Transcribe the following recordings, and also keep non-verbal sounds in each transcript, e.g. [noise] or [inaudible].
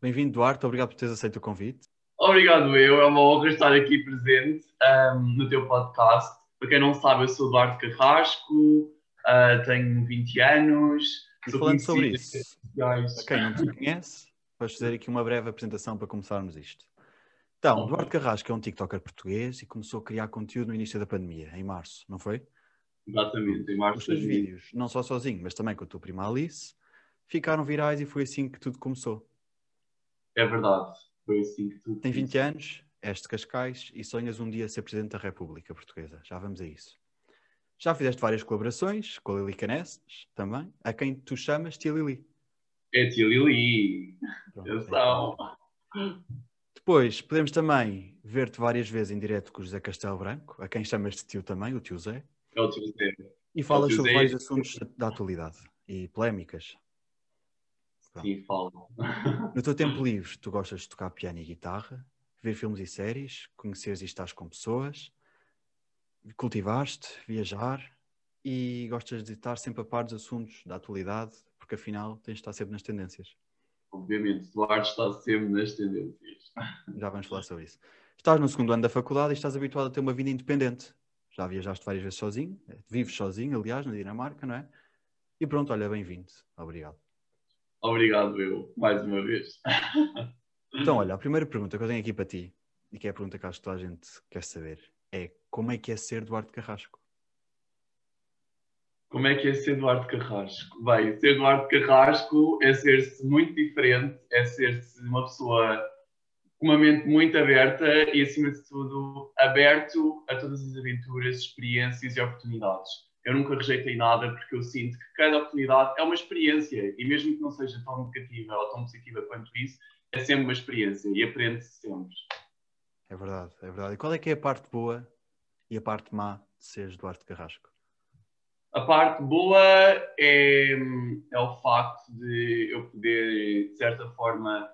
Bem-vindo, Duarte. Obrigado por teres aceito o convite. Obrigado, eu. É uma honra estar aqui presente um, no teu podcast. Para quem não sabe, eu sou Duarte Carrasco, uh, tenho 20 anos. E falando sobre isso, para quem não te conhece, vais fazer aqui uma breve apresentação para começarmos isto. Então, Duarte Carrasco é um TikToker português e começou a criar conteúdo no início da pandemia, em março, não foi? Exatamente, em março. Os teus vídeos, não só sozinho, mas também com a tua prima Alice, ficaram virais e foi assim que tudo começou. É verdade, foi assim que tudo Tem 20 anos, és de Cascais e sonhas um dia ser Presidente da República Portuguesa. Já vamos a isso. Já fizeste várias colaborações com a Lili Canesses também, a quem tu chamas Tia Lili. É Tia Lili. Atenção. É Depois, podemos também ver-te várias vezes em direto com o José Castelo Branco, a quem chamas de tio também, o tio Zé. É o tio Zé. E falas sobre vários assuntos da atualidade e polémicas. Sim, falo. No teu tempo [laughs] livre, tu gostas de tocar piano e guitarra, ver filmes e séries, conheceres e estás com pessoas, cultivar-te, viajar e gostas de estar sempre a par dos assuntos da atualidade, porque afinal tens de estar sempre nas tendências. Obviamente, Duarte está sempre nas tendências. [laughs] Já vamos falar sobre isso. Estás no segundo ano da faculdade e estás habituado a ter uma vida independente. Já viajaste várias vezes sozinho, vives sozinho, aliás, na Dinamarca, não é? E pronto, olha, bem-vindo. Obrigado. Obrigado, eu, mais uma vez. [laughs] Então, olha, a primeira pergunta que eu tenho aqui para ti, e que é a pergunta que acho que toda a gente quer saber, é como é que é ser Duarte Carrasco? Como é que é ser Duarte Carrasco? Bem, ser Duarte Carrasco é ser-se muito diferente, é ser-se uma pessoa com uma mente muito aberta e, acima de tudo, aberto a todas as aventuras, experiências e oportunidades. Eu nunca rejeitei nada porque eu sinto que cada oportunidade é uma experiência e, mesmo que não seja tão negativa ou tão positiva quanto isso, é sempre uma experiência e aprende-se sempre. É verdade, é verdade. E qual é que é a parte boa e a parte má de seres Duarte Carrasco? A parte boa é, é o facto de eu poder, de certa forma,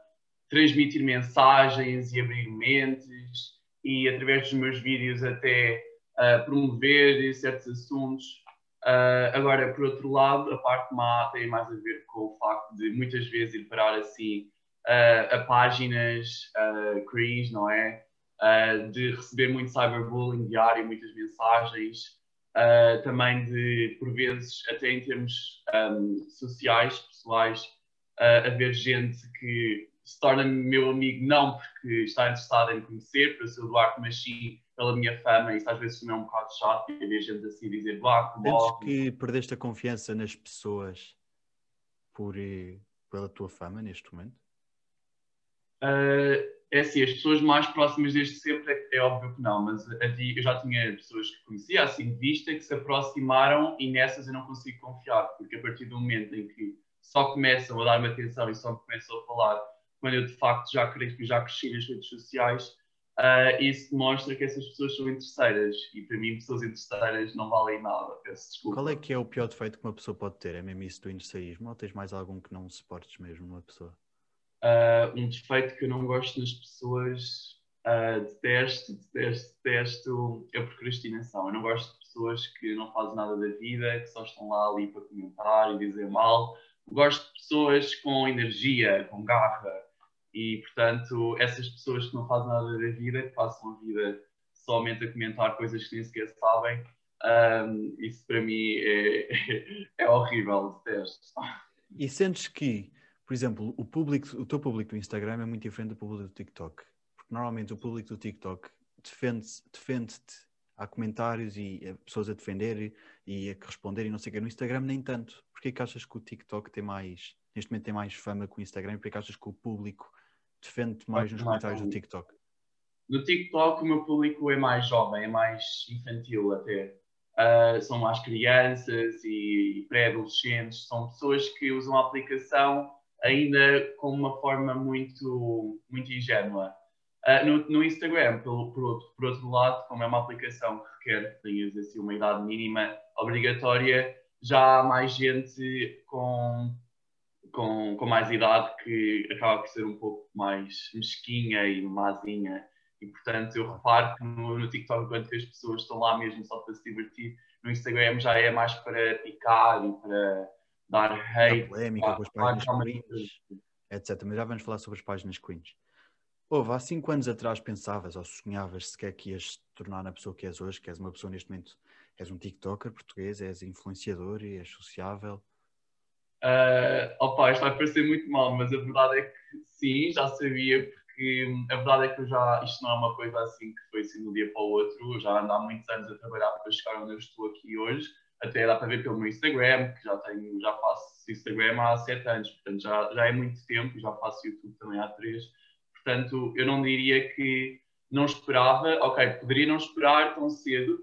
transmitir mensagens e abrir mentes e, através dos meus vídeos, até uh, promover certos assuntos. Uh, agora, por outro lado, a parte má tem mais a ver com o facto de muitas vezes ir parar assim uh, a páginas cringe, não é? de receber muito cyberbullying diário, muitas mensagens. Uh, também de, por vezes, até em termos um, sociais, pessoais, uh, haver gente que se torna meu amigo não porque está interessado em conhecer, para o Duarte, mas sim pela minha fama. Isso às vezes também é um bocado chato, e haver gente assim dizer Duarte, Sentes que perdeste a confiança nas pessoas por, eh, pela tua fama neste momento? Uh, é assim, as pessoas mais próximas desde sempre é, é óbvio que não, mas eu já tinha pessoas que conhecia assim de vista que se aproximaram e nessas eu não consigo confiar, porque a partir do momento em que só começam a dar-me atenção e só começam a falar quando eu de facto já, já cresci nas redes sociais, uh, isso demonstra que essas pessoas são interesseiras e para mim pessoas interesseiras não valem nada, peço desculpa. Qual é que é o pior defeito que uma pessoa pode ter? É mesmo isso do interesseísmo ou tens mais algum que não suportes mesmo numa pessoa? Uh, um defeito que eu não gosto nas pessoas, uh, detesto, detesto, detesto, é a procrastinação. Eu não gosto de pessoas que não fazem nada da vida, que só estão lá ali para comentar e dizer mal. Eu gosto de pessoas com energia, com garra. E, portanto, essas pessoas que não fazem nada da vida, que passam a vida somente a comentar coisas que nem sequer sabem, um, isso para mim é, [laughs] é horrível, detesto. E sentes que por exemplo, o, público, o teu público do Instagram é muito diferente do público do TikTok. Porque normalmente o público do TikTok defende-te, defende há comentários e pessoas a defender e a responder e não sei o que. No Instagram nem tanto. Porquê que achas que o TikTok tem mais, neste momento tem mais fama que o Instagram? Porquê que achas que o público defende mais nos comentários do TikTok? No TikTok o meu público é mais jovem, é mais infantil até. Uh, são mais crianças e pré-adolescentes, são pessoas que usam a aplicação ainda com uma forma muito, muito ingênua. Uh, no, no, Instagram, pelo, por, outro, por outro lado, como é uma aplicação que requer que tenhas assim, uma idade mínima obrigatória, já há mais gente com, com, com mais idade que acaba por ser um pouco mais mesquinha e mazinha. E, portanto, eu reparo que no, no TikTok, enquanto as pessoas estão lá mesmo só para se divertir, no Instagram já é mais para picar e para dar hate. polémica com as páginas etc. Mas já vamos falar sobre as páginas cringe. Houve, há cinco anos atrás pensavas ou sonhavas sequer que ias te tornar a pessoa que és hoje, que és uma pessoa neste momento, és um TikToker português, és influenciador e és sociável? Uh, opa, isto vai parecer muito mal, mas a verdade é que sim, já sabia, porque a verdade é que eu já, isto não é uma coisa assim que foi assim de um dia para o outro, eu já ando há muitos anos a trabalhar para chegar onde eu estou aqui hoje, até dá para ver pelo meu Instagram, que já tenho, já faço Instagram há sete anos, portanto já, já é muito tempo, já faço YouTube também há três, portanto eu não diria que não esperava, ok, poderia não esperar tão cedo,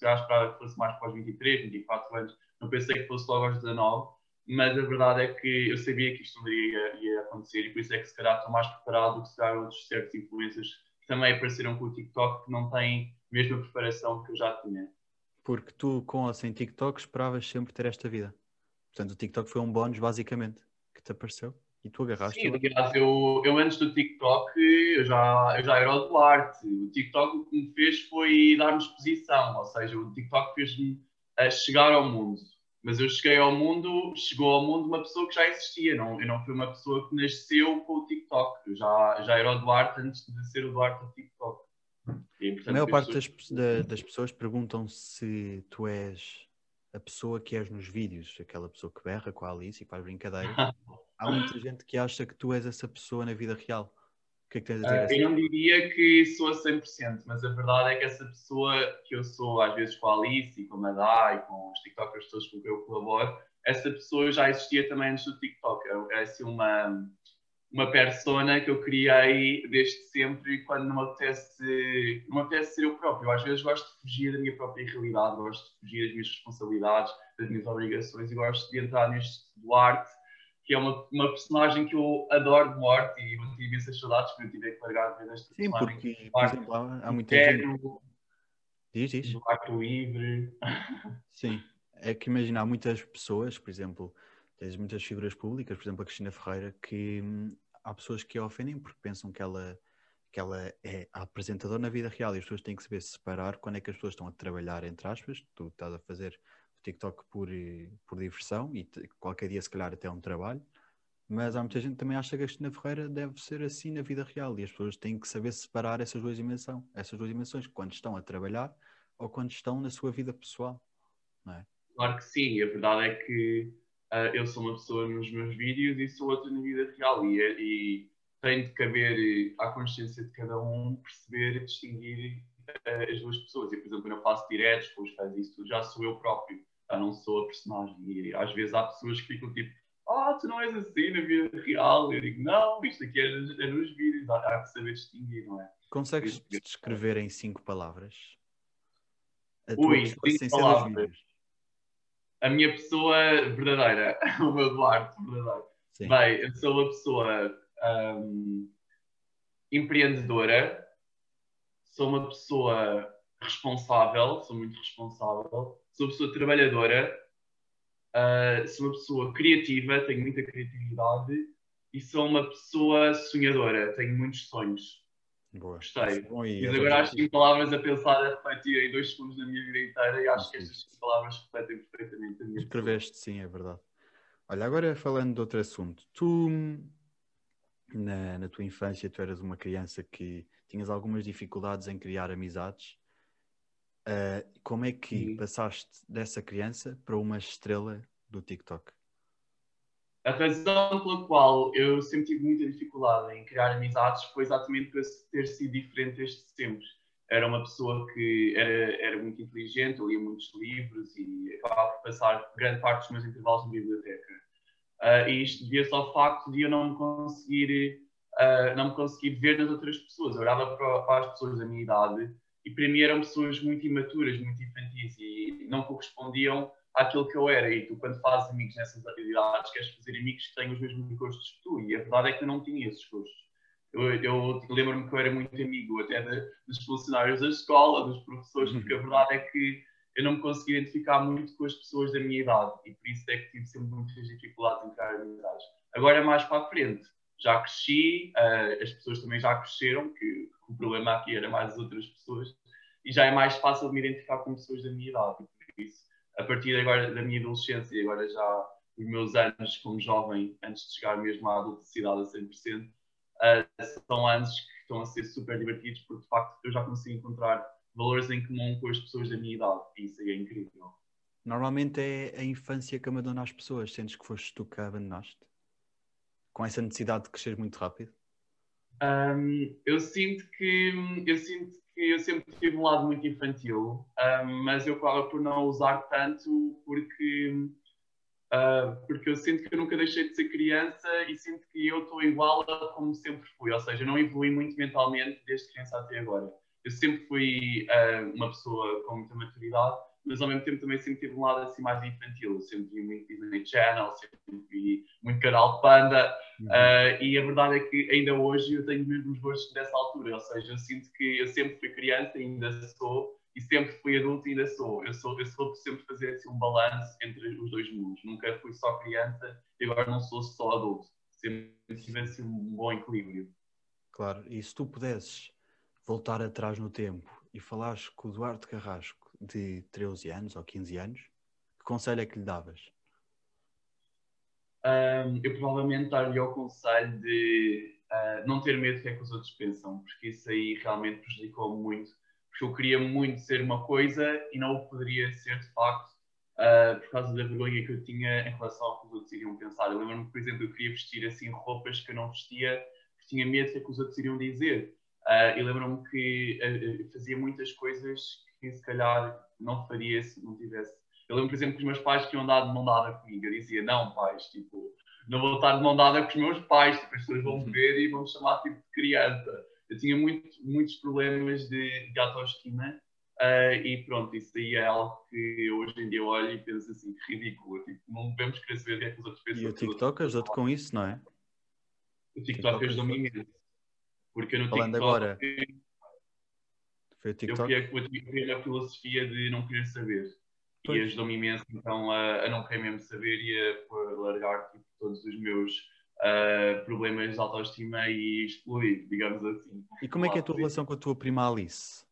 calhar esperava que fosse mais para os 23, 24 anos, não pensei que fosse logo aos 19, mas a verdade é que eu sabia que isto um dia ia, ia, acontecer e por isso é que se calhar estou mais preparado do que se calhar outros certos influencers que também apareceram com o TikTok que não têm a mesma preparação que eu já tinha. Porque tu, com ou sem TikTok, esperavas sempre ter esta vida. Portanto, o TikTok foi um bónus, basicamente, que te apareceu e tu agarraste. Sim, aliás, eu, eu antes do TikTok, eu já, eu já era o Duarte. O TikTok o que me fez foi dar-me exposição, ou seja, o TikTok fez-me eh, chegar ao mundo mas eu cheguei ao mundo, chegou ao mundo uma pessoa que já existia, não, eu não fui uma pessoa que nasceu com o TikTok, eu já, já era o Duarte antes de ser o Duarte do TikTok. E, portanto, a maior parte das, da, das pessoas perguntam se tu és a pessoa que és nos vídeos, aquela pessoa que berra com a Alice e faz brincadeira. [laughs] Há muita gente que acha que tu és essa pessoa na vida real que é que tens a dizer? Uh, eu não diria que sou a 100%, mas a verdade é que essa pessoa que eu sou, às vezes com a Alice e com a Dai e com os TikTokers todos com quem eu colaboro, essa pessoa já existia também antes do TikTok. É, assim uma, uma persona que eu criei desde sempre quando não me apetece, não me apetece ser eu próprio. Às vezes gosto de fugir da minha própria realidade, gosto de fugir das minhas responsabilidades, das minhas obrigações e gosto de entrar neste Duarte que é uma, uma personagem que eu adoro de morte e eu tive imensas saudades que eu tive que largar de ver esta Sim, porque, por exemplo, há, há muita gente... Diz, diz. Do Arco Livre. Sim, é que imagina, há muitas pessoas, por exemplo, tens muitas figuras públicas, por exemplo, a Cristina Ferreira, que hum, há pessoas que a ofendem porque pensam que ela, que ela é a apresentadora na vida real e as pessoas têm que saber separar quando é que as pessoas estão a trabalhar, entre aspas, tu estás a fazer TikTok por, por diversão e qualquer dia, se calhar, até um trabalho. Mas há muita gente que também acha que a Cristina Ferreira deve ser assim na vida real e as pessoas têm que saber separar essas duas dimensões, essas duas dimensões, quando estão a trabalhar ou quando estão na sua vida pessoal, não é? Claro que sim, a verdade é que uh, eu sou uma pessoa nos meus vídeos e sou outra na vida real e, e tem de caber à consciência de cada um perceber e distinguir uh, as duas pessoas. E, por exemplo, eu faço diretos os fãs, isso já sou eu próprio já não sou a personagem. E às vezes há pessoas que ficam tipo, ah, oh, tu não és assim na vida real. Eu digo, não, isto aqui é, é nos vídeos, há, há, que saber distinguir, não é? Consegues descrever em cinco palavras? A Ui, cinco palavras. A minha pessoa verdadeira, [laughs] o meu Duarte verdadeiro. Sim. Bem, eu sou uma pessoa um, empreendedora, sou uma pessoa responsável, sou muito responsável, sou uma pessoa trabalhadora, uh, sou uma pessoa criativa, tenho muita criatividade e sou uma pessoa sonhadora, tenho muitos sonhos. Boa. Gostei. Bom, e Mas agora as cinco palavras a pensar, a refletir em dois segundos da minha vida inteira e acho que estas palavras refletem perfeitamente a minha Escreveste, sim, é verdade. Olha, agora falando de outro assunto, tu na, na tua infância tu eras uma criança que tinhas algumas dificuldades em criar amizades Uh, como é que uhum. passaste dessa criança para uma estrela do TikTok? A razão pela qual eu sempre tive muita dificuldade em criar amizades foi exatamente por ter sido diferente desde sempre. Era uma pessoa que era, era muito inteligente, eu lia muitos livros e acabava por passar grande parte dos meus intervalos na biblioteca. Uh, e isto devia-se ao facto de eu não me conseguir, uh, não me conseguir ver nas outras pessoas. Eu olhava para, para as pessoas da minha idade e para mim eram pessoas muito imaturas, muito infantis e não correspondiam àquilo que eu era. E tu, quando fazes amigos nessas atividades, queres fazer amigos que têm os mesmos gostos que tu. E a verdade é que eu não tinha esses gostos. Eu, eu lembro-me que eu era muito amigo até de, dos funcionários da escola, dos professores, porque a uhum. verdade é que eu não me conseguia identificar muito com as pessoas da minha idade e por isso é que tive sempre muitas dificuldades em criar amizades. Agora, mais para a frente, já cresci, uh, as pessoas também já cresceram, que o problema aqui era mais as outras pessoas, e já é mais fácil me identificar com pessoas da minha idade. Por isso, a partir agora da minha adolescência e agora já os meus anos como jovem, antes de chegar mesmo à adulticidade a 100%, uh, são anos que estão a ser super divertidos, porque de facto eu já consigo encontrar valores em comum com as pessoas da minha idade, e isso é incrível. Normalmente é a infância que abandona as pessoas, sentes que foste tu que a abandonaste? Com essa necessidade de crescer muito rápido? Um, eu sinto que eu sinto que eu sempre tive um lado muito infantil, um, mas eu acabo por não usar tanto porque Uh, porque eu sinto que eu nunca deixei de ser criança e sinto que eu estou igual a como sempre fui, ou seja, não evolui muito mentalmente desde criança até agora. Eu sempre fui uh, uma pessoa com muita maturidade, mas ao mesmo tempo também sempre tive um lado assim mais infantil. Eu sempre vi muito Disney Channel, sempre vi muito canal de Panda, uhum. uh, e a verdade é que ainda hoje eu tenho mesmo os gostos dessa altura, ou seja, eu sinto que eu sempre fui criança, ainda sou, e sempre fui adulto e ainda sou. Eu sou, eu sou sempre fazer assim, um balanço entre os dois mundos. Nunca fui só criança e agora não sou só adulto. Sempre tive assim, um bom equilíbrio. Claro, e se tu pudesses voltar atrás no tempo e falares com o Eduardo Carrasco de 13 anos ou 15 anos, que conselho é que lhe davas? Um, eu provavelmente daria o conselho de uh, não ter medo do que é que os outros pensam, porque isso aí realmente prejudicou muito porque eu queria muito ser uma coisa e não o poderia ser de facto uh, por causa da vergonha que eu tinha em relação ao que os outros iriam pensar. Eu lembro-me, por exemplo, eu queria vestir assim roupas que eu não vestia porque tinha medo do que, é que os outros iriam dizer. Uh, e lembro-me que uh, fazia muitas coisas que se calhar não faria se não tivesse. Eu lembro, por exemplo, que os meus pais queriam andar de mão dada comigo. Eu dizia, não, pais, tipo, não vou estar de mão dada com os meus pais, tipo, as pessoas vão me uhum. ver e vão me chamar tipo, de criança eu tinha muito, muitos problemas de, de autoestima uh, e pronto, isso aí é algo que hoje em dia olho e penso assim, que ridículo. Tipo, não devemos querer saber o que é que os outros pensam. E o TikTok ajuda-te com isso, não é? O TikTok ajudou-me imenso. Porque no Falando TikTok. Agora, foi o TikTok? Eu criei a filosofia de não querer saber. Pois. E ajudou-me imenso então a, a, não querer mesmo saber e a, largar tipo, todos os meus uh, problemas de autoestima e explodir, digamos assim. E como é que é a tua relação com a tua prima Alice?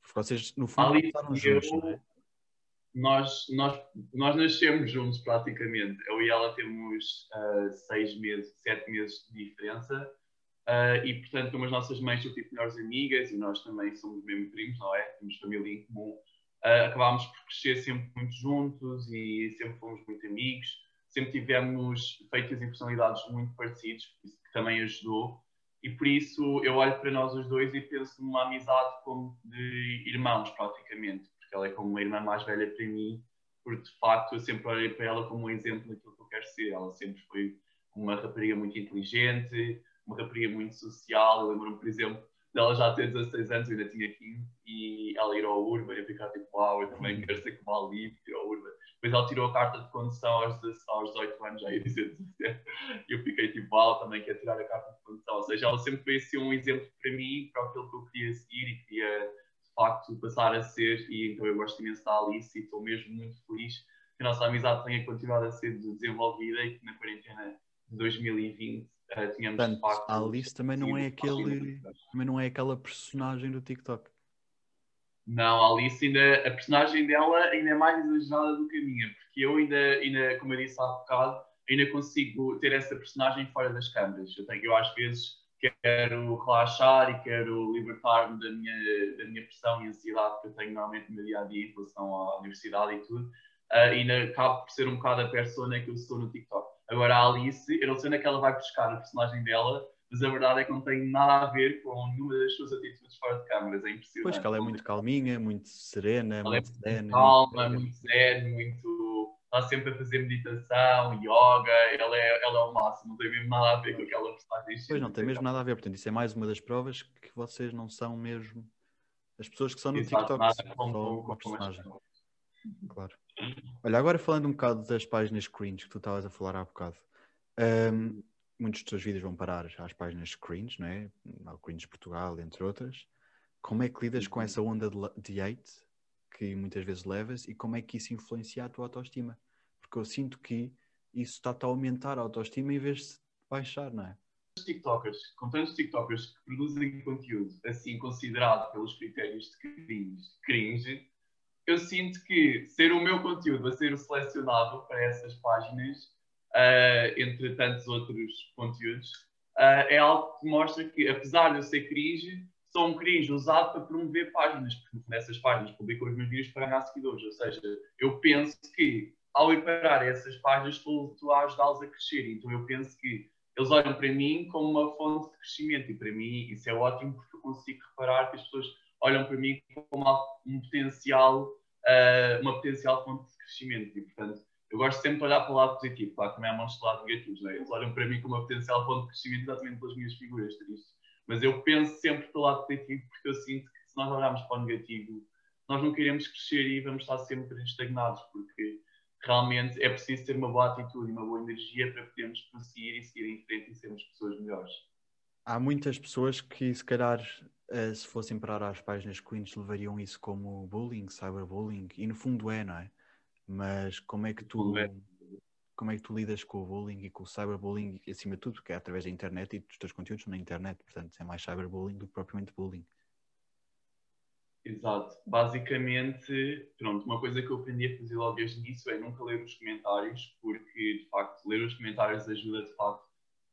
Porque vocês, no fundo, Alice, estavam juntos, eu, é? Nós, nós, nós nascemos juntos praticamente. Eu e ela temos uh, seis meses, sete meses de diferença. Uh, e portanto, como as nossas mães são tipo melhores amigas e nós também somos mesmo primos, não é? Temos família em comum. Uh, acabámos por crescer sempre muito juntos e sempre fomos muito amigos sempre tivemos feitos em personalidades muito parecidos, isso que também ajudou. E por isso eu olho para nós os dois e penso numa amizade como de irmãos, praticamente, porque ela é como uma irmã mais velha para mim, porque de facto eu sempre olhei para ela como um exemplo daquilo que eu quero ser. Ela sempre foi uma rapariga muito inteligente, uma rapariga muito social. Eu lembro-me, por exemplo, dela já ter 16 anos, eu ainda tinha 15, e ela ir ao Urban e ficar tipo, uau, eu também quero ser como a Ali, ir ao Urban. Depois ela tirou a carta de condução aos, aos 18 anos, já ia dizer 17. E eu fiquei tipo, uau, também quer tirar a carta de condução. Ou seja, ela sempre foi assim, um exemplo para mim, para aquilo que eu queria seguir e queria de facto passar a ser. E então eu gosto imenso da Alice e estou mesmo muito feliz que a nossa amizade tenha continuado a ser desenvolvida e que na quarentena de 2020 uh, eh, tínhamos Portanto, de facto. A Alice também não é aquele. Também não é aquela personagem do TikTok. Não, a Alice ainda, a personagem dela ainda é mais exagerada do que a minha, porque eu ainda, ainda como eu disse há bocado, ainda consigo ter essa personagem fora das câmaras. Eu, tenho, eu às vezes quero relaxar e quero libertar-me da minha, da minha pressão e ansiedade que eu tenho normalmente no meu dia a dia em relação à universidade e tudo, uh, ainda acabo por ser um bocado a persona que eu sou no TikTok. Agora a Alice, eu não sei onde é que ela vai buscar a personagem dela, mas a verdade é que não tem nada a ver com nenhuma das suas atitudes fora de câmaras, é impressionante. Pois que ela é muito calminha, muito serena, ela muito é zen. Calma, muito, muito zen, muito. está sempre a fazer meditação, yoga, ela é, ela é o máximo, não tem mesmo nada a ver com aquela personagem. Pois não, tem mesmo nada a ver, portanto, isso é mais uma das provas que vocês não são mesmo as pessoas que são no Exato, TikTok, são só uma personagem. Claro. Olha, agora falando um bocado das páginas cringe que tu estavas a falar há bocado. Um, muitos dos teus vídeos vão parar às páginas cringe, não é? Ao Cringe Portugal, entre outras. Como é que lidas com uhum. essa onda de hate que muitas vezes levas e como é que isso influencia a tua autoestima? Porque eu sinto que isso está-te a aumentar a autoestima em vez de baixar, não é? TikTokers, com tantos TikTokers que produzem conteúdo assim considerado pelos critérios de cringe, cringe eu sinto que ser o meu conteúdo a ser selecionado para essas páginas, uh, entre tantos outros conteúdos, uh, é algo que mostra que, apesar de eu ser cringe, sou um cringe usado para promover páginas, porque nessas páginas publico os meus vídeos para ganhar seguidores. Ou seja, eu penso que ao ir parar essas páginas estou, estou a ajudá-los a crescer. Então eu penso que eles olham para mim como uma fonte de crescimento e para mim isso é ótimo porque eu consigo reparar que as pessoas olham para mim como um potencial, uh, uma potencial fonte de crescimento e portanto eu gosto sempre de olhar para o lado positivo, claro, também há montes de lado negativos, é? eles olham para mim como uma potencial fonte de crescimento exatamente pelas minhas figuras tristes, mas eu penso sempre pelo lado positivo porque eu sinto que se nós olharmos para o negativo nós não queremos crescer e vamos estar sempre estagnados porque realmente é preciso ter uma boa atitude e uma boa energia para podermos prosseguir e seguir em frente e sermos pessoas melhores. Há muitas pessoas que, se calhar, eh, se fossem parar às páginas queens, levariam isso como bullying, cyberbullying, e no fundo é, não é? Mas como é que tu, é. como é que tu lidas com o bullying e com o cyberbullying, acima de tudo, que é através da internet e dos teus conteúdos na internet, portanto, é mais cyberbullying do que propriamente bullying. Exato. Basicamente, pronto, uma coisa que eu aprendi a fazer logo desde o início é nunca ler os comentários, porque, de facto, ler os comentários ajuda, de facto,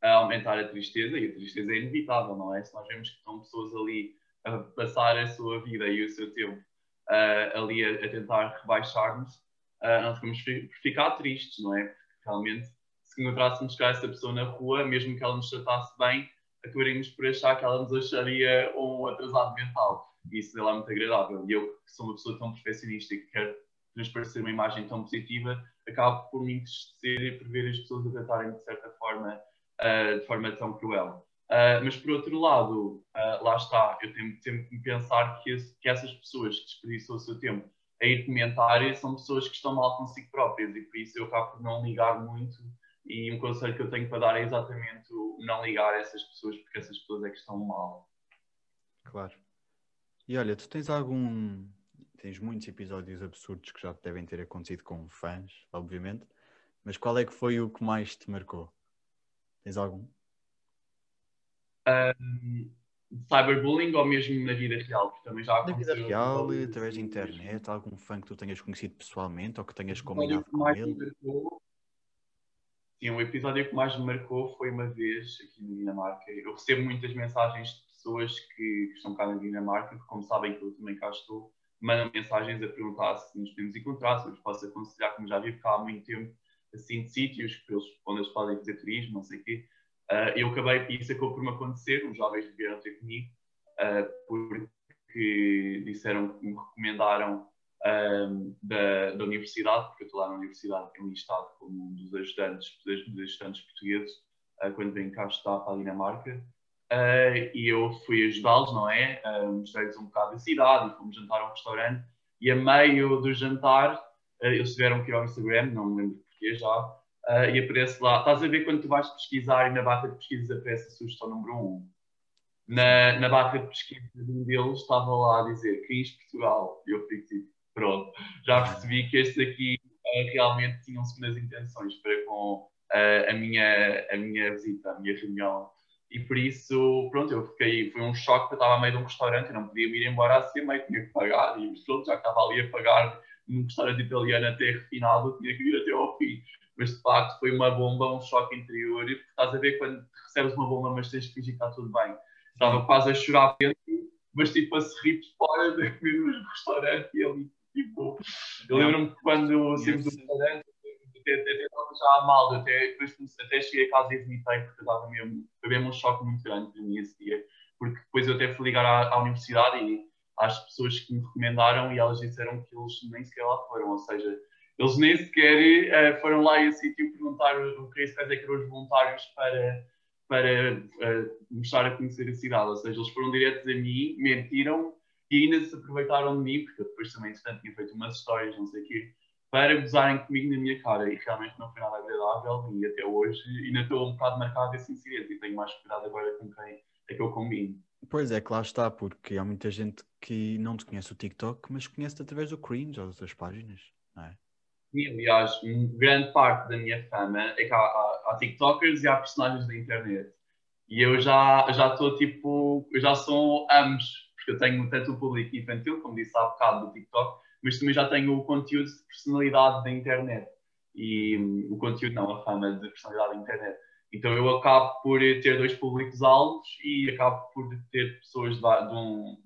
a aumentar a tristeza, e a tristeza é inevitável, não é? Se nós vemos que estão pessoas ali a passar a sua vida e o seu tempo uh, ali a, a tentar rebaixar-nos, uh, nós vamos ficar tristes, não é? Porque, realmente, se encontrássemos cá essa pessoa na rua, mesmo que ela nos tratasse bem, acabaríamos por achar que ela nos acharia um atrasado mental e isso dela é muito agradável. E eu, que sou uma pessoa tão perfeccionista e que quero transparecer uma imagem tão positiva, acabo por me entristecer e por ver as pessoas a tratarem de certa forma, uh, de forma tão cruel. Uh, mas por outro lado, uh, lá está, eu tenho sempre que pensar que, esse, que essas pessoas que desperdiçam o seu tempo a ir comentar são pessoas que estão mal consigo próprias e por isso eu acabo por não ligar muito e um conselho que eu tenho para dar é exatamente não ligar a essas pessoas porque essas pessoas é que estão mal. Claro. E olha, tu tens algum. Tens muitos episódios absurdos que já devem ter acontecido com fãs, obviamente, mas qual é que foi o que mais te marcou? Tens algum? Um, cyberbullying ou mesmo na vida real? Porque também já aconteceu. Na vida real, através da internet, algum fã que tu tenhas conhecido pessoalmente ou que tenhas combinado com ele? Marcou, sim, o episódio que mais me marcou foi uma vez aqui na Dinamarca. Eu recebo muitas mensagens pessoas que, que estão cá na Dinamarca, que como sabem que eu também cá estou, mandam mensagens a perguntar se nos podemos encontrar, se eu posso aconselhar, como já vivo cá há muito tempo, assim, de sítios eles, onde eles fazer turismo, não sei o quê. Uh, eu acabei, isso acabou por me acontecer, os jovens vieram ter comigo, uh, porque disseram que me recomendaram um, da, da, universidade, porque eu estou lá na universidade enlistado como um dos ajudantes, dos ajudantes portugueses, uh, quando vem cá estar para a Dinamarca. Uh, e eu fui ajudá-los, não é? Uh, Mostrei-lhes um bocado da cidade fomos jantar a um restaurante. E a meio do jantar, eles tiveram que ir ao Instagram, não me lembro já, uh, e aparece lá. Estás a ver quando tu vais pesquisar e na barra de pesquisas aparece a sugestão número 1? Um. Na, na barra de pesquisa de um deles estava lá a dizer Cris Portugal. E eu fico tipo, pronto, já percebi que este aqui realmente tinham segundas intenções para com a, minha, a minha visita, a minha reunião e por isso, pronto, eu fiquei, foi um choque, eu estava a meio de um restaurante e não podia me ir embora assim, meio tinha que pagar, e pronto, já estava ali a pagar num restaurante italiano até refinado, tinha que ir até ao fim. Mas de facto foi uma bomba, um choque interior, e estás a ver quando recebes uma bomba, mas tens que fingir que está tudo bem. Estava quase a chorar dentro, mas tipo a se rir de fora de comer no restaurante e ali, tipo, eu lembro-me que quando saímos do restaurante, até, até estava já mal, até, até cheguei a casa e vomitei porque estava mesmo, foi mesmo um choque muito grande para mim esse dia, porque depois eu até fui ligar à, à, universidade e às pessoas que me recomendaram e elas disseram que eles nem sequer lá foram, ou seja, eles nem sequer uh, foram lá a esse sítio perguntar o que é que eram os voluntários para, para uh, mostrar a conhecer a cidade, ou seja, eles foram diretos a mim, mentiram e ainda se aproveitaram de mim, porque eu depois também, entretanto, tinha feito umas histórias, não sei o quê, para gozarem comigo na minha cara e realmente não foi nada agradável e até hoje ainda estou um bocado marcado desse incidente e tenho mais cuidado agora com quem é que eu combino. Pois é, que lá está, porque há muita gente que não te conhece o TikTok, mas conhece-te através do cringe ou das outras páginas, não é? E, aliás, grande parte da minha fama é que há, há, há TikTokers e há personagens da internet. E eu já estou tipo, eu já sou ambos, porque eu tenho tanto o público infantil, como disse há bocado do TikTok, mas também já tenho o conteúdo de personalidade da internet. E um, o conteúdo não, a fama de personalidade da internet. Então eu acabo por ter dois públicos altos e acabo por ter pessoas de, de um,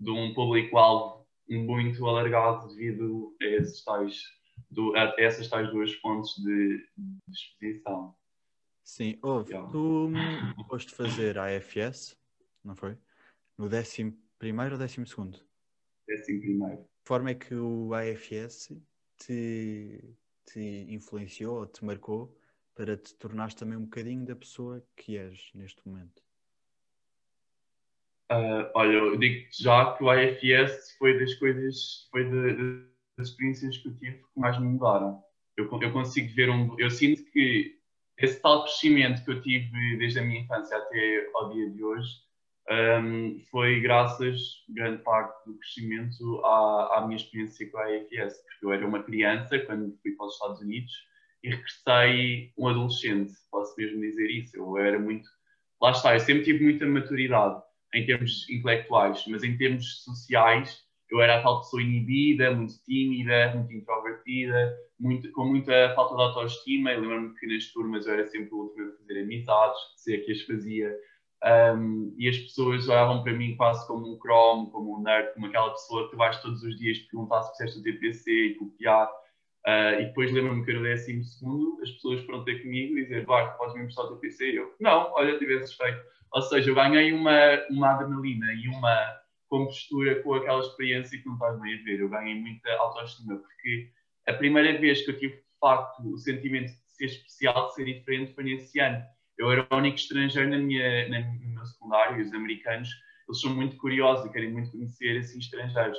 de um público-alvo muito alargado devido a, esses tais, do, a essas tais duas fontes de, de exposição. Sim, ouve, yeah. tu foste fazer a AFS, não foi? No décimo primeiro ou décimo segundo? Décimo primeiro. De forma é que o AFS te, te influenciou ou te marcou para te tornares também um bocadinho da pessoa que és neste momento? Uh, olha, eu digo já que o AFS foi das coisas, foi de, das experiências que eu tive que mais me mudaram. Eu, eu consigo ver um. Eu sinto que esse tal crescimento que eu tive desde a minha infância até ao dia de hoje um, foi graças, grande parte do crescimento, à, à minha experiência com a AFS, porque eu era uma criança quando fui para os Estados Unidos e regressei um adolescente, posso mesmo dizer isso. Eu era muito. Lá está, eu sempre tive muita maturidade em termos intelectuais, mas em termos sociais, eu era a tal pessoa inibida, muito tímida, muito introvertida, muito, com muita falta de autoestima. Eu lembro-me que nas turmas eu era sempre o último a fazer amizades, é que as fazia. Um, e as pessoas olhavam para mim quase como um cromo, como um nerd, como aquela pessoa que vais todos os dias perguntar se fizeste o TPC e copiar. Uh, e depois lembro-me que no décimo segundo as pessoas foram ter comigo e dizer, vai, podes me emprestar o TPC? E eu, não, olha, tivesses feito. Ou seja, eu ganhei uma, uma adrenalina e uma compostura com aquela experiência que não estás bem a ver. Eu ganhei muita autoestima, porque a primeira vez que eu tive, de facto, o sentimento de ser especial, de ser diferente, foi nesse ano eu era o único estrangeiro na minha, na, no meu secundário, e os americanos, eles são muito curiosos e querem muito conhecer assim, estrangeiros.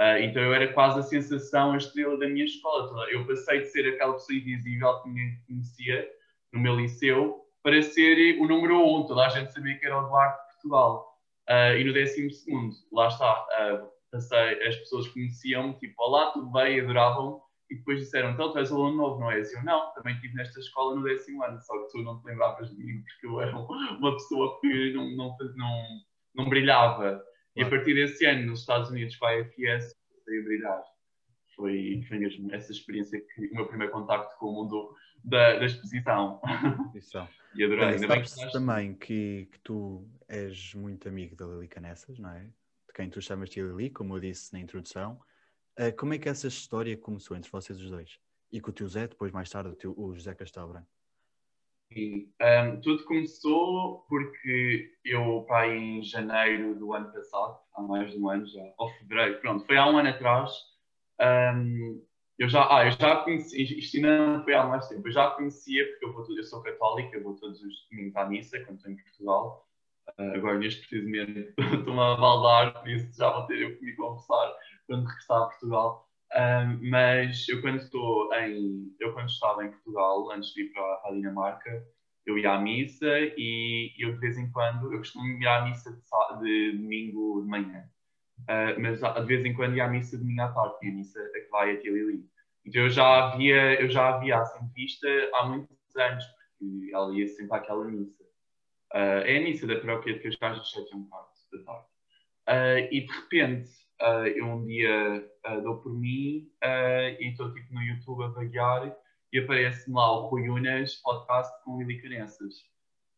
Uh, então eu era quase a sensação, a estrela da minha escola. Eu passei de ser aquela pessoa invisível que ninguém conhecia no meu liceu para ser o número um. Toda a gente sabia que era o Duarte de Portugal. Uh, e no décimo segundo, lá está, uh, passei, as pessoas conheciam-me, tipo, olá, tudo bem, adoravam e depois disseram, então tu és aluno novo, não és? Eu não, também estive nesta escola no décimo ano, só que tu não te lembravas de mim, porque eu era uma pessoa que não, não, não, não brilhava. E a partir desse ano, nos Estados Unidos, com a IFS, comecei a brilhar. Foi, foi mesmo essa experiência que o meu primeiro contacto com o mundo da, da exposição. Exposição. [laughs] e adorei. Ainda bem que também que, que tu és muito amigo da Lili Canessas, não é? De quem tu chamas de Lili, como eu disse na introdução. Uh, como é que essa história começou entre vocês os dois? E com o teu Zé, depois mais tarde o, teu, o José Castelo Branco? Um, tudo começou porque eu, pai, em janeiro do ano passado, há mais de um ano já, ou fevereiro, pronto, foi há um ano atrás, um, eu já, ah, eu já conheci, isto não foi há mais tempo, eu já conhecia, porque eu, vou, eu sou católica, eu vou todos os domingos à missa, quando estou em Portugal, uh, agora neste preciso momento [laughs] estou-me a baldar, por isso já vou ter eu que me confessar quando regressar a Portugal. Mas eu quando estou em eu quando estava em Portugal antes de ir para a Dinamarca eu ia à missa e eu de vez em quando eu costumo ir à missa de, de domingo de manhã. Uh, mas de vez em quando ia à missa de domingo à tarde que é a missa a que vai a Tilili então eu já havia eu já havia assim vista há muitos anos porque ela ia sempre àquela missa. Uh, é a missa da paróquia de Cascais às sete e um quarto da tarde. Uh, e de repente uh, eu um dia uh, dou por mim uh, e estou tipo no YouTube a vaguear e aparece-me lá o Rui Unas podcast com Lili Canessas.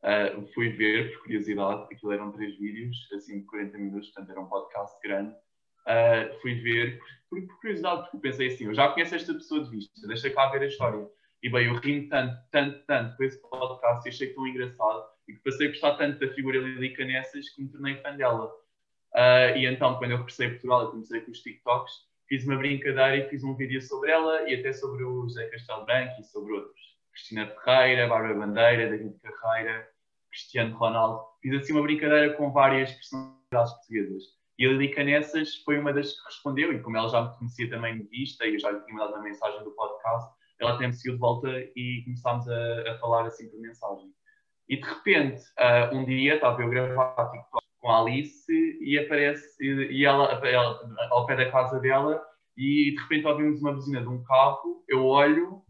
Uh, fui ver, por curiosidade, aquilo eram três vídeos, assim, de 40 minutos, portanto era um podcast grande. Fui ver, por, por, curiosidade, porque pensei assim, eu já conheço esta pessoa de vista, deixa cá ver a história. E bem, eu ri tanto, tanto, tanto com esse podcast e achei tão engraçado e que passei a gostar tanto da figura Lili Canessas que me tornei fã dela. Uh, e então, quando eu regressei a Portugal e comecei com os TikToks, fiz uma brincadeira e fiz um vídeo sobre ela e até sobre o José Castelo Branco e sobre outros. Cristina Ferreira, Bárbara Bandeira, David Carreira, Cristiano Ronaldo. Fiz assim uma brincadeira com várias personalidades portuguesas. E a Lili Canessas foi uma das que respondeu, e como ela já me conhecia também de vista, e eu já lhe tinha mandado uma mensagem do podcast, ela até me seguiu de volta e começámos a, a falar assim por mensagem. E de repente, uh, um dia, estava eu a gravar TikTok com a Alice e aparece e ela, ela, ao pé da casa dela e de repente ouvimos uma buzina de um carro, eu olho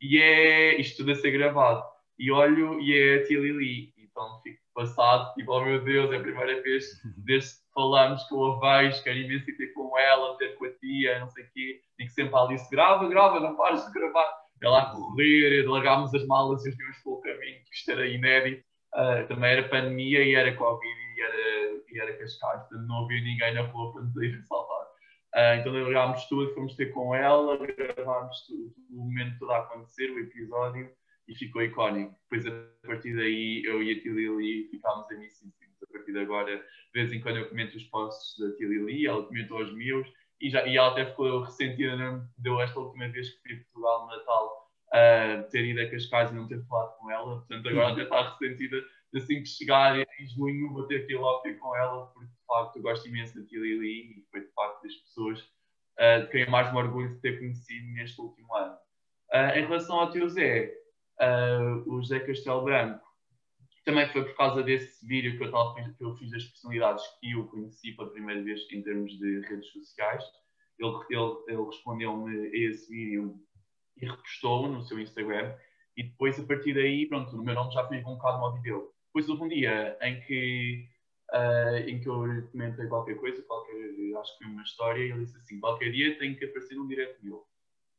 e é isto tudo a ser gravado e olho e é a tia Lili então fico passado, tipo, oh meu Deus, é a primeira vez desde que falamos que a vejo, quero imenso ter com ela, ter com a tia, não sei o quê. Digo sempre à Alice, grava, grava, não pares de gravar. Ela a correr, largámos as malas e os meus pelo caminho, que isto era inédito. Uh, também era pandemia e era Covid e era, e era Cascais, portanto não havia ninguém na rua para nos ir [laughs] salvar. Uh, então largámos tudo, fomos ter com ela, gravámos tudo, o momento todo a acontecer, o episódio, e ficou icónico. Depois, a partir daí, eu e a Tilly ficámos amicíssimos. A partir de agora, de vez em quando eu comento os posts da Tilly, ela comentou os meus, e, já, e ela até ficou ressentida, não deu esta última vez que fui a Portugal no Natal, uh, ter ido a Cascais e não ter falado com ela. Portanto, agora até está ressentida. Assim que chegar em junho, vou ter que ir logo ter com ela, porque de facto eu gosto imenso da Tilly e foi de facto das pessoas uh, de quem mais me orgulho de ter conhecido neste último ano. Uh, em relação ao tio Zé, uh, o José Castelo Branco. Também foi por causa desse vídeo que eu, que eu fiz das personalidades que eu conheci pela primeira vez em termos de redes sociais. Ele, ele, ele respondeu-me a esse vídeo e repostou no seu Instagram. E depois, a partir daí, pronto, o meu nome já foi um bocado no dele. Depois houve um dia em que, uh, em que eu comentei qualquer coisa, qualquer, acho que uma história, e ele disse assim: qualquer dia tem que aparecer um direto meu.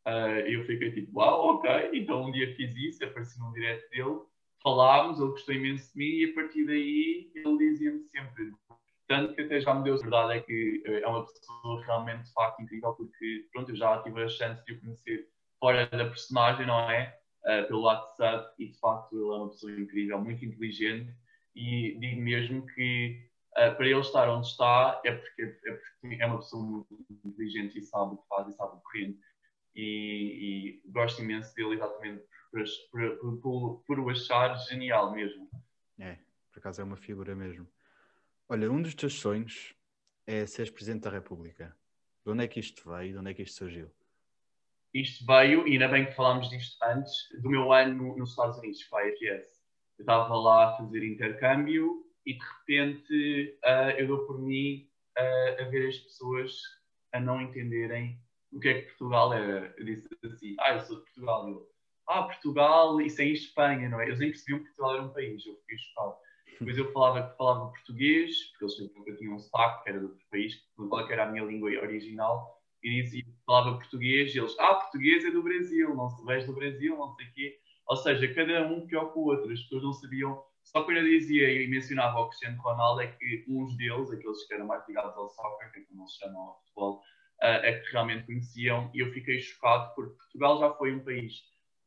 Uh, eu fiquei tipo, uau, ok. Então um dia fiz isso, apareci num direto dele, falámos, ele gostou imenso de mim e a partir daí ele dizia-me sempre. Tanto que até já me deu a verdade é que é uma pessoa realmente de facto incrível, porque pronto, eu já tive a chance de o conhecer fora da personagem, não é? Uh, pelo WhatsApp e de facto ele é uma pessoa incrível, muito inteligente e digo mesmo que uh, para ele estar onde está é porque, é porque é uma pessoa muito inteligente e sabe o que faz e sabe o que rende e, e gosto imenso dele exatamente por, por, por, por, o achar genial mesmo. É, por acaso é uma figura mesmo. Olha, um dos teus sonhos é seres Presidente da República. De onde é que isto veio? De onde é que isto surgiu? Isto veio, e ainda bem que falámos disto antes, do meu ano nos Estados Unidos, com a IFS. Eu estava lá a fazer intercâmbio e de repente uh, eu dou por mim uh, a ver as pessoas a não entenderem o que é que Portugal era. Eu disse assim, ah, eu sou de Portugal. Eu, ah, Portugal, isso é em Espanha, não é? Eles nem percebiam que Portugal era um país, eu fiquei chocado. Depois eu falava que falava português, porque eles nunca tinham um sotaque, que era de outro país, que era a minha língua original, e dizia falava português, e eles, ah, português é do Brasil, não se vejo do Brasil, não sei o quê. Ou seja, cada um pior que o outro, as pessoas não sabiam. Só quando eu dizia e mencionava o Cristiano Ronaldo, é que uns deles, aqueles que eram mais ligados ao soccer, que é como eles chamam ao futebol, é que realmente conheciam e eu fiquei chocado porque Portugal já foi um país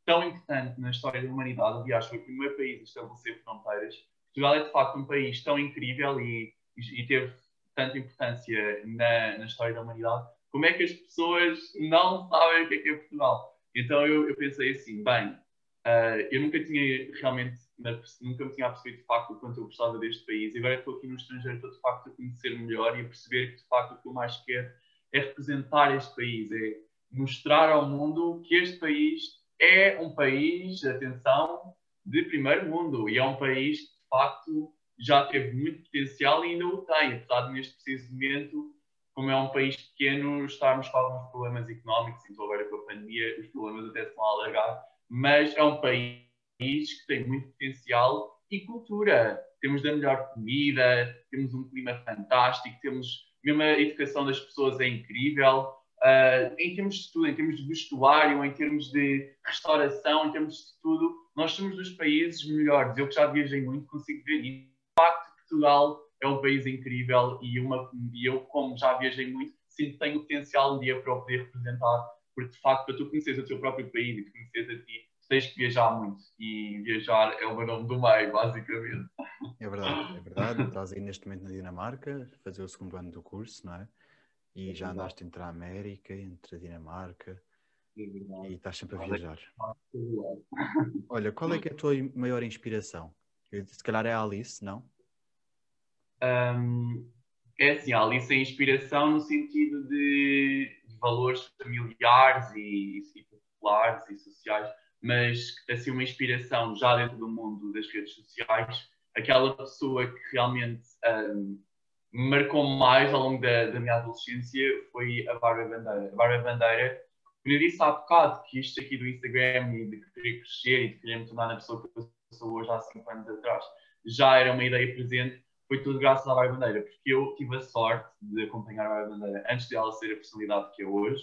tão importante na história da humanidade, aliás, foi o primeiro país a estabelecer fronteiras. Portugal é de facto um país tão incrível e, e teve tanta importância na, na, história da humanidade. Como é que as pessoas não sabem o que é, que é Portugal? Então eu, eu pensei assim, bem, uh, eu nunca tinha realmente, nunca me tinha percebido de facto o quanto eu gostava deste país. E agora estou aqui no estrangeiro, estou de facto a conhecer melhor e a perceber que de facto o que eu mais quero é representar este país, é mostrar ao mundo que este país é um país, atenção, de primeiro mundo e é um país que, de facto, já teve muito potencial e ainda o tem, apesar de neste preciso momento, como é um país pequeno, estarmos com alguns problemas económicos, então agora com a pandemia os problemas até se vão alargar, mas é um país que tem muito potencial e cultura. Temos da melhor comida, temos um clima fantástico, temos mesmo a educação das pessoas é incrível. Uh, em termos de tudo, em termos de vestuário, em termos de restauração, em termos de tudo, nós somos dos países melhores. Eu que já viajei muito, consigo ver isso. De facto, Portugal é um país incrível e, uma, e eu, como já viajei muito, sinto que tenho potencial um dia para o poder representar, porque de facto, para tu conheceres o teu próprio país e conheceres a ti, tens que viajar muito e viajar é o meu nome do meio, basicamente. É verdade, é verdade. Estás aí neste momento na Dinamarca, fazer o segundo ano do curso, não é? E é já andaste entre a América, entre a Dinamarca é e estás sempre a viajar. Olha, qual é que é a tua maior inspiração? Se calhar é a Alice, não? Um, é assim, a Alice é inspiração no sentido de, de valores familiares e, e populares e sociais mas assim uma inspiração já dentro do mundo das redes sociais, aquela pessoa que realmente um, marcou mais ao longo da, da, minha adolescência foi a Bárbara Bandeira. A Bárbara Bandeira, como eu disse há bocado, que isto aqui do Instagram e de querer crescer e de querer me tornar na pessoa que eu sou hoje há 5 anos atrás, já era uma ideia presente, foi tudo graças à Bárbara Bandeira, porque eu tive a sorte de acompanhar a Bárbara Bandeira antes de ela ser a personalidade que é hoje.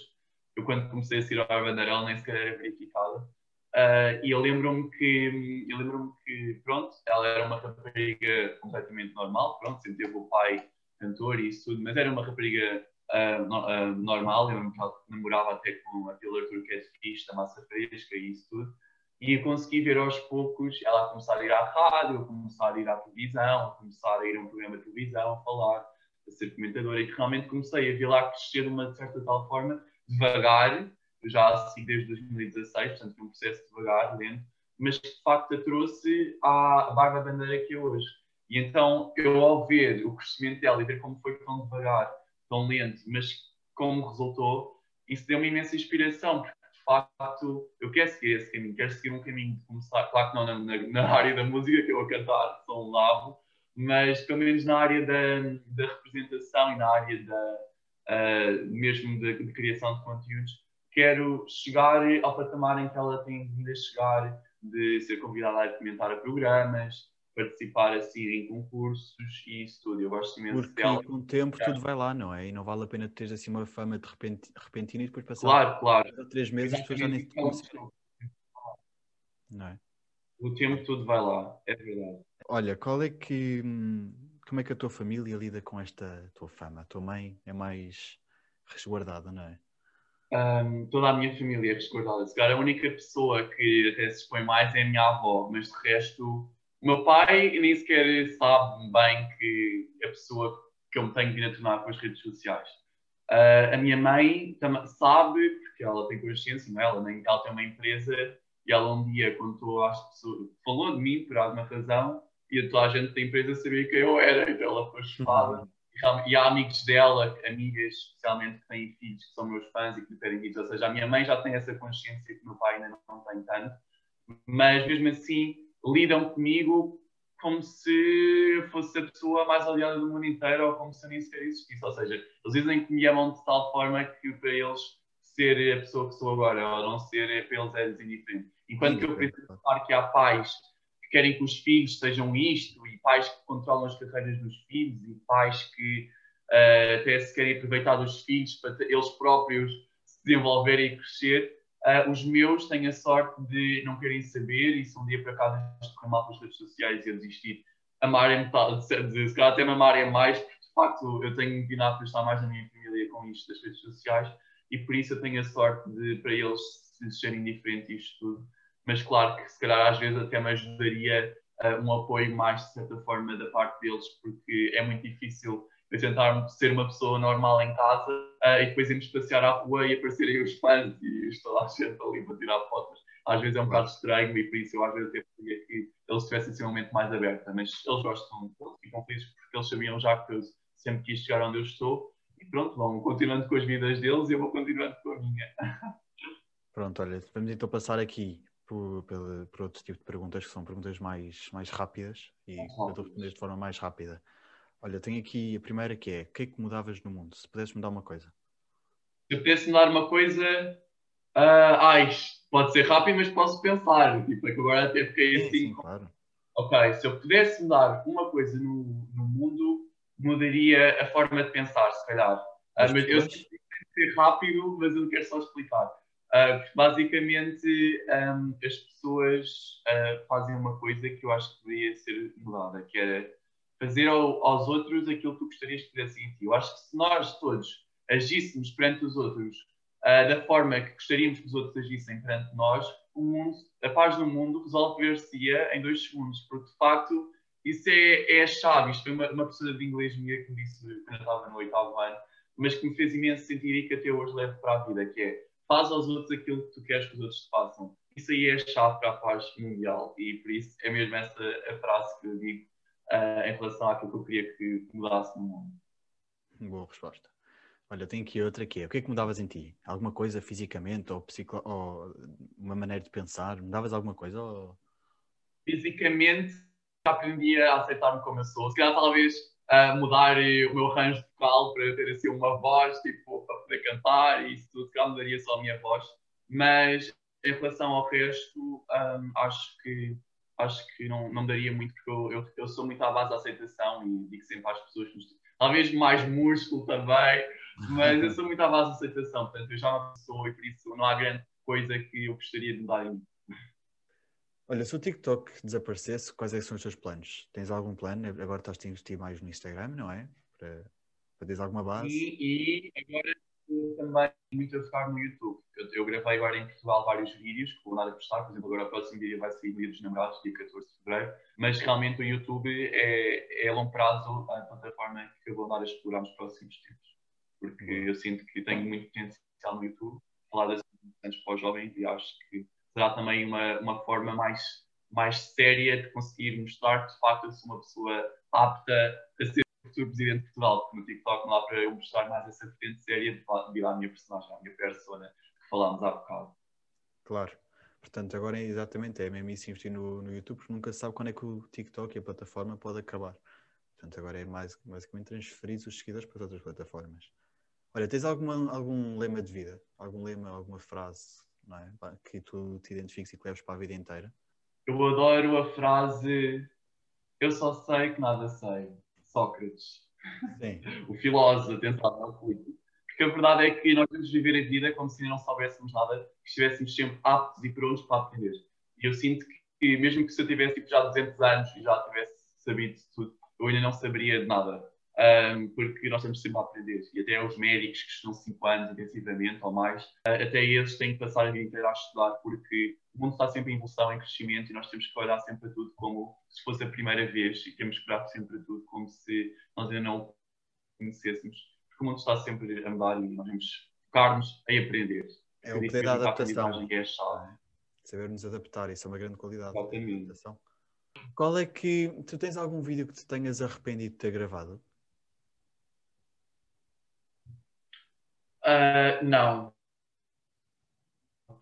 Eu, quando comecei a seguir a Bárbara Bandeira, ela nem sequer era verificada. Uh, e eu lembro-me que, eu lembro-me que, pronto, ela era uma rapariga completamente normal, pronto, sempre teve o pai cantor e isso tudo, mas era uma rapariga uh, no, uh, normal, eu lembro que ela namorava até com a Taylor Turquette Fish, da Massa Fresca e isso tudo e eu consegui ver aos poucos ela começar a ir à rádio, começar a ir à televisão, começar a ir a um programa de televisão, a falar, a ser comentadora, e que realmente comecei a lá crescer de uma certa tal forma, devagar, já assim desde 2016, portanto foi um processo devagar, lento, mas que de facto a trouxe à Barba Bandeira que é hoje. E então eu ao ver o crescimento dela e ver como foi tão devagar, tão lento, mas como resultou, isso deu-me imensa inspiração, porque facto, eu quero seguir esse caminho, quero seguir um caminho de começar, claro que não na, na, área da música, que eu a cantar sou um lavo, mas pelo menos na área da, da representação e na área da, uh, mesmo de, de, criação de conteúdos, quero chegar ao patamar em que ela tem vindo a chegar, de ser convidada a comentar a programas, participar assim em concursos e isso tudo. Eu gosto imenso Porque dela. com o tempo tudo vai lá, não é? E não vale a pena ter assim uma fama de repente, repentina e depois passar claro, claro. três meses as pessoas já nem conhecem. Não é? O tempo tudo vai lá, é verdade. Olha, qual é que. Hum, como é que a tua família lida com esta tua fama? A tua mãe é mais resguardada, não é? Um, toda a minha família é resguardada. Se calhar a única pessoa que até se expõe mais é a minha avó, mas de resto o meu pai nem sequer sabe bem que a pessoa que eu me tenho vindo a tornar com as redes sociais. Uh, a minha mãe sabe, porque ela tem consciência, não é? ela, nem, ela tem uma empresa e ela um dia contou às pessoas, falou de mim por alguma razão e toda a gente da empresa sabia quem eu era, então ela foi chocada. Uhum. E há amigos dela, amigas especialmente que têm filhos que são meus fãs e que lhe pedem vídeos, ou seja, a minha mãe já tem essa consciência que o meu pai ainda não tem tanto, mas mesmo assim lidam comigo como se fosse a pessoa mais aliada do mundo inteiro ou como se eu nem sequer existisse. Ou seja, eles dizem que me amam de tal forma que para eles ser a pessoa que sou agora ou não ser, é, para eles é indiferente. Enquanto que eu preciso falar que há pais que querem que os filhos sejam isto e pais que controlam as carreiras dos filhos e pais que uh, até se querem aproveitar dos filhos para eles próprios se desenvolverem e crescer, Uh, os meus têm a sorte de não querem saber e se um dia por acaso correr mal pelas redes sociais e eu desistir, amarem-me, se calhar até me amarem mais, de facto eu tenho vindo a prestar mais na minha família com isto das redes sociais e por isso eu tenho a sorte de, para eles, se serem diferentes isto tudo. Mas claro que se calhar às vezes até me ajudaria uh, um apoio mais de certa forma da parte deles, porque é muito difícil eu tentar ser uma pessoa normal em casa uh, e depois irmos passear à rua e aparecerem os fãs e toda a gente ali para tirar fotos. Às vezes é um bocado estranho e por isso eu às vezes até queria que eles tivessem assim um momento mais aberto, mas eles gostam, eles ficam felizes porque eles sabiam já que eu sempre quis chegar onde eu estou e pronto, vão continuando com as vidas deles e eu vou continuando com a minha. [laughs] Pronto, olha, vamos então passar aqui por, por, por outro tipo de perguntas que são perguntas mais, mais rápidas e eu estou a responder de forma mais rápida. Olha, tenho aqui a primeira que é: o que é que mudavas no mundo? Se pudesses mudar uma coisa. Se eu pudesse mudar uma coisa. Uh, ai, pode ser rápido, mas posso pensar. Tipo, é que agora até fiquei sim, assim. Sim, claro. Ok, se eu pudesse mudar uma coisa no, no mundo, mudaria a forma de pensar, se calhar. Uh, mas eu sei que ser rápido, mas eu quero só explicar. Uh, basicamente, um, as pessoas uh, fazem uma coisa que eu acho que deveria ser mudada, que era fazer ao, aos outros aquilo que tu gostarias que fizessem em ti. Eu acho que se nós todos agíssemos perante os outros uh, da forma que gostaríamos que os outros agissem perante nós, o mundo, a paz no mundo resolver-se-ia em dois segundos, porque de facto isso é, é a chave. Isto foi uma, uma professora de inglês minha que me disse quando estava no oitavo ano, mas que me fez imenso sentido e que até hoje levo para a vida, que é faz aos outros aquilo que tu queres que os outros te façam. Isso aí é a chave para a paz mundial e por isso é mesmo essa a frase que eu digo uh, em relação àquilo que eu queria que mudasse no mundo. Boa resposta. Olha, tenho aqui outra que é: o que é que mudavas em ti? Alguma coisa fisicamente ou, psico... ou uma maneira de pensar? Mudavas alguma coisa? Ou... Fisicamente, aprendi a aceitar-me como eu sou. Se calhar, talvez uh, mudar o meu range vocal para ter assim uma voz, tipo, para poder cantar e isso tudo. Se calhar mudaria só a minha voz. Mas em relação ao resto, um, acho que acho que não, não daria muito, porque eu, eu, eu sou muito à base da aceitação e digo sempre às pessoas talvez mais músculo também, mas eu sou muito à base da aceitação, portanto eu já não sou e por isso não há grande coisa que eu gostaria de mudar em mim. Olha, se o TikTok desaparecesse, quais é são os teus planos? Tens algum plano? Agora estás a investir mais no Instagram, não é? Para, para teres alguma base? E, e agora também muito a focar no YouTube. Eu, eu, gravei agora em Portugal vários vídeos que vou dar a postar, por exemplo, agora o próximo vídeo vai sair no Dia dos Namorados, dia 14 de Fevereiro, mas realmente o YouTube é, é a longo prazo a plataforma que eu vou dar a explorar nos próximos tempos. Porque eu sinto que tenho muito potencial no YouTube, falar das importantes para os jovens e acho que será também uma, uma forma mais, mais séria de conseguir mostrar que de facto eu sou uma pessoa apta a ser futuro presidente de Portugal, porque no TikTok não dá para eu mostrar mais essa vertente séria devido à minha personagem, à minha persona que falámos há bocado. Claro. Portanto, agora é exatamente, é mesmo isso investir no, no YouTube, porque nunca se sabe quando é que o TikTok e a plataforma pode acabar. Portanto, agora é mais, basicamente transferir os seguidores para outras plataformas. Olha, tens alguma, algum lema de vida? Algum lema, alguma frase é? que tu te identifiques e que leves para a vida inteira? Eu adoro a frase Eu só sei que nada sei. Sócrates. Sim. o filósofo, atenção, não político. Porque a verdade é que nós temos de viver a vida como se não soubéssemos nada, que estivéssemos sempre aptos e prontos para aprender. E eu sinto que, mesmo que se eu tivesse tipo, já 200 anos e já tivesse sabido tudo, eu ainda não saberia de nada. Um, porque nós estamos sempre a aprender. E até os médicos que estão 5 anos intensivamente ou mais, até eles têm que passar a vida inteira a estudar, porque o mundo está sempre em evolução, em crescimento, e nós temos que olhar sempre a tudo como se fosse a primeira vez, e temos que olhar sempre a tudo como se nós ainda não o conhecêssemos, porque o mundo está sempre a mudar e nós temos focar-nos em aprender. É o poder da adaptação. É a chave. Saber-nos adaptar, isso é uma grande qualidade. Exatamente. Qual é que. Tu tens algum vídeo que te tenhas arrependido de ter gravado? Uh, não.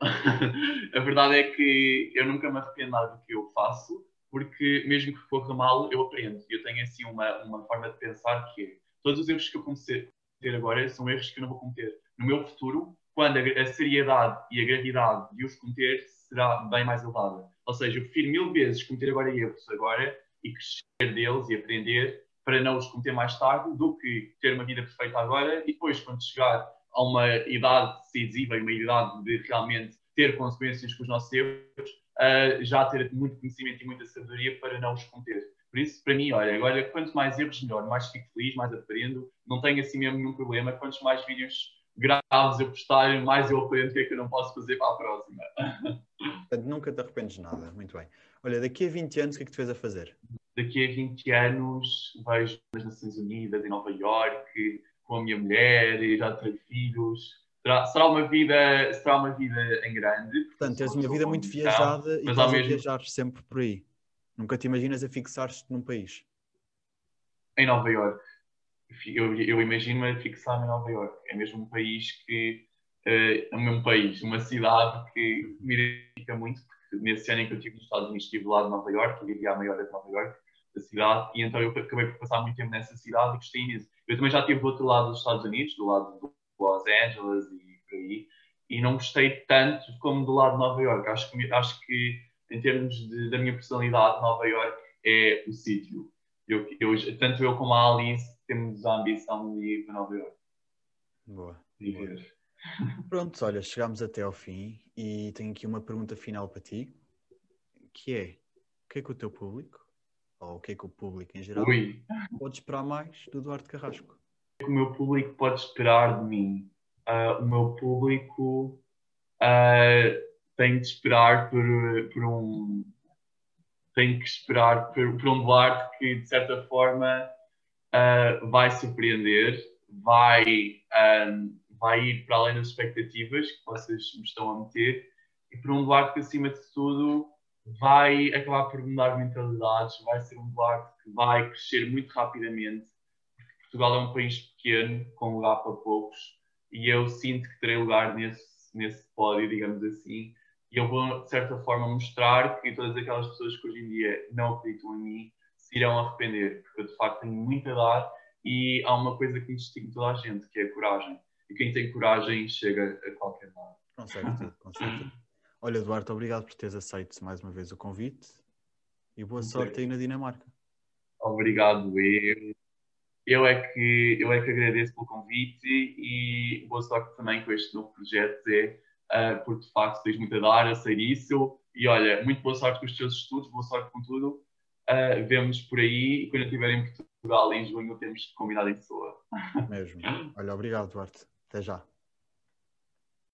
[laughs] a verdade é que eu nunca me arrependo nada do que eu faço, porque mesmo que corra mal, eu aprendo. Eu tenho assim uma, uma forma de pensar que é, todos os erros que eu comecei a ter agora são erros que eu não vou cometer. No meu futuro, quando a, a seriedade e a gravidade de os cometer será bem mais elevada. Ou seja, eu prefiro mil vezes cometer agora erros agora e crescer deles e aprender para não os cometer mais tarde do que ter uma vida perfeita agora e depois, quando chegar a uma idade decisiva e uma idade de realmente ter consequências com os nossos erros, uh, já ter muito conhecimento e muita sabedoria para não os cometer. Por isso, para mim, olha, agora quanto mais erros, melhor, mais fico feliz, mais aprendo, não tenho assim mesmo nenhum problema. Quantos mais vídeos graves eu postar, mais eu aprendo o que é que eu não posso fazer para a próxima. [laughs] Portanto, nunca te arrependes de nada, muito bem. Olha, daqui a 20 anos, o que é que tu fez a fazer? Daqui a 20 anos, vejo nas Nações Unidas, em Nova Iorque, com a minha mulher e já tenho filhos. Será, será, uma vida, será uma vida em grande. Portanto, tens uma vida muito viajada e estás mesmo... a viajar sempre por aí. Nunca te imaginas a fixar-te num país? Em Nova York. Eu, eu imagino-me a fixar em Nova York. É mesmo um país que... Uh, é o mesmo país, uma cidade que me identifica muito, porque nesse ano em que eu estive nos Estados Unidos, estive lá de Nova York, e vivia a maior de Nova York, da cidade, e então eu acabei por passar muito tempo nessa cidade e gostei. Eu também já estive do outro lado dos Estados Unidos, do lado de Los Angeles e por aí, e não gostei tanto como do lado de Nova York. Acho que, acho que em termos de, da minha personalidade, Nova York é o sítio. Eu, eu, tanto eu como a Alice temos a ambição de ir para Nova York. Boa. Viver. Pronto, olha, chegamos até ao fim e tenho aqui uma pergunta final para ti, que é, o que é que o teu público ou o que é que o público em geral Ui. pode esperar mais do Duarte Carrasco? O que o meu público pode esperar de mim? Uh, o meu público uh, tem de esperar por, por um tem que esperar por, por, um Duarte que de certa forma uh, vai surpreender, vai, um, vai ir para além das expectativas que vocês me estão a meter e por um Duarte que acima de tudo vai acabar por mudar mentalidades, vai ser um Duarte que vai crescer muito rapidamente. Portugal é um país pequeno, com lugar para poucos, e eu sinto que terei lugar nesse, nesse pódio, digamos assim. E eu vou, de certa forma, mostrar que todas aquelas pessoas que hoje em dia não acreditam em mim se irão arrepender, porque eu de facto tenho muito a dar e há uma coisa que distingue toda a gente, que é a coragem. E quem tem coragem chega a qualquer lado. Consegue tudo, consegue tudo. Olha, Eduardo, obrigado por teres aceito mais uma vez o convite. E boa sorte aí na Dinamarca. Obrigado, eu. Eu é, que, eu é que agradeço pelo convite e boa sorte também com este novo projeto, Zé, uh, porque de facto tens muito a dar, a ser isso. E olha, muito boa sorte com os teus estudos, boa sorte com tudo. Uh, vemos por aí e quando eu estiver em Portugal em junho temos combinado em pessoa. Mesmo. [laughs] Olha, obrigado, Duarte. Até já.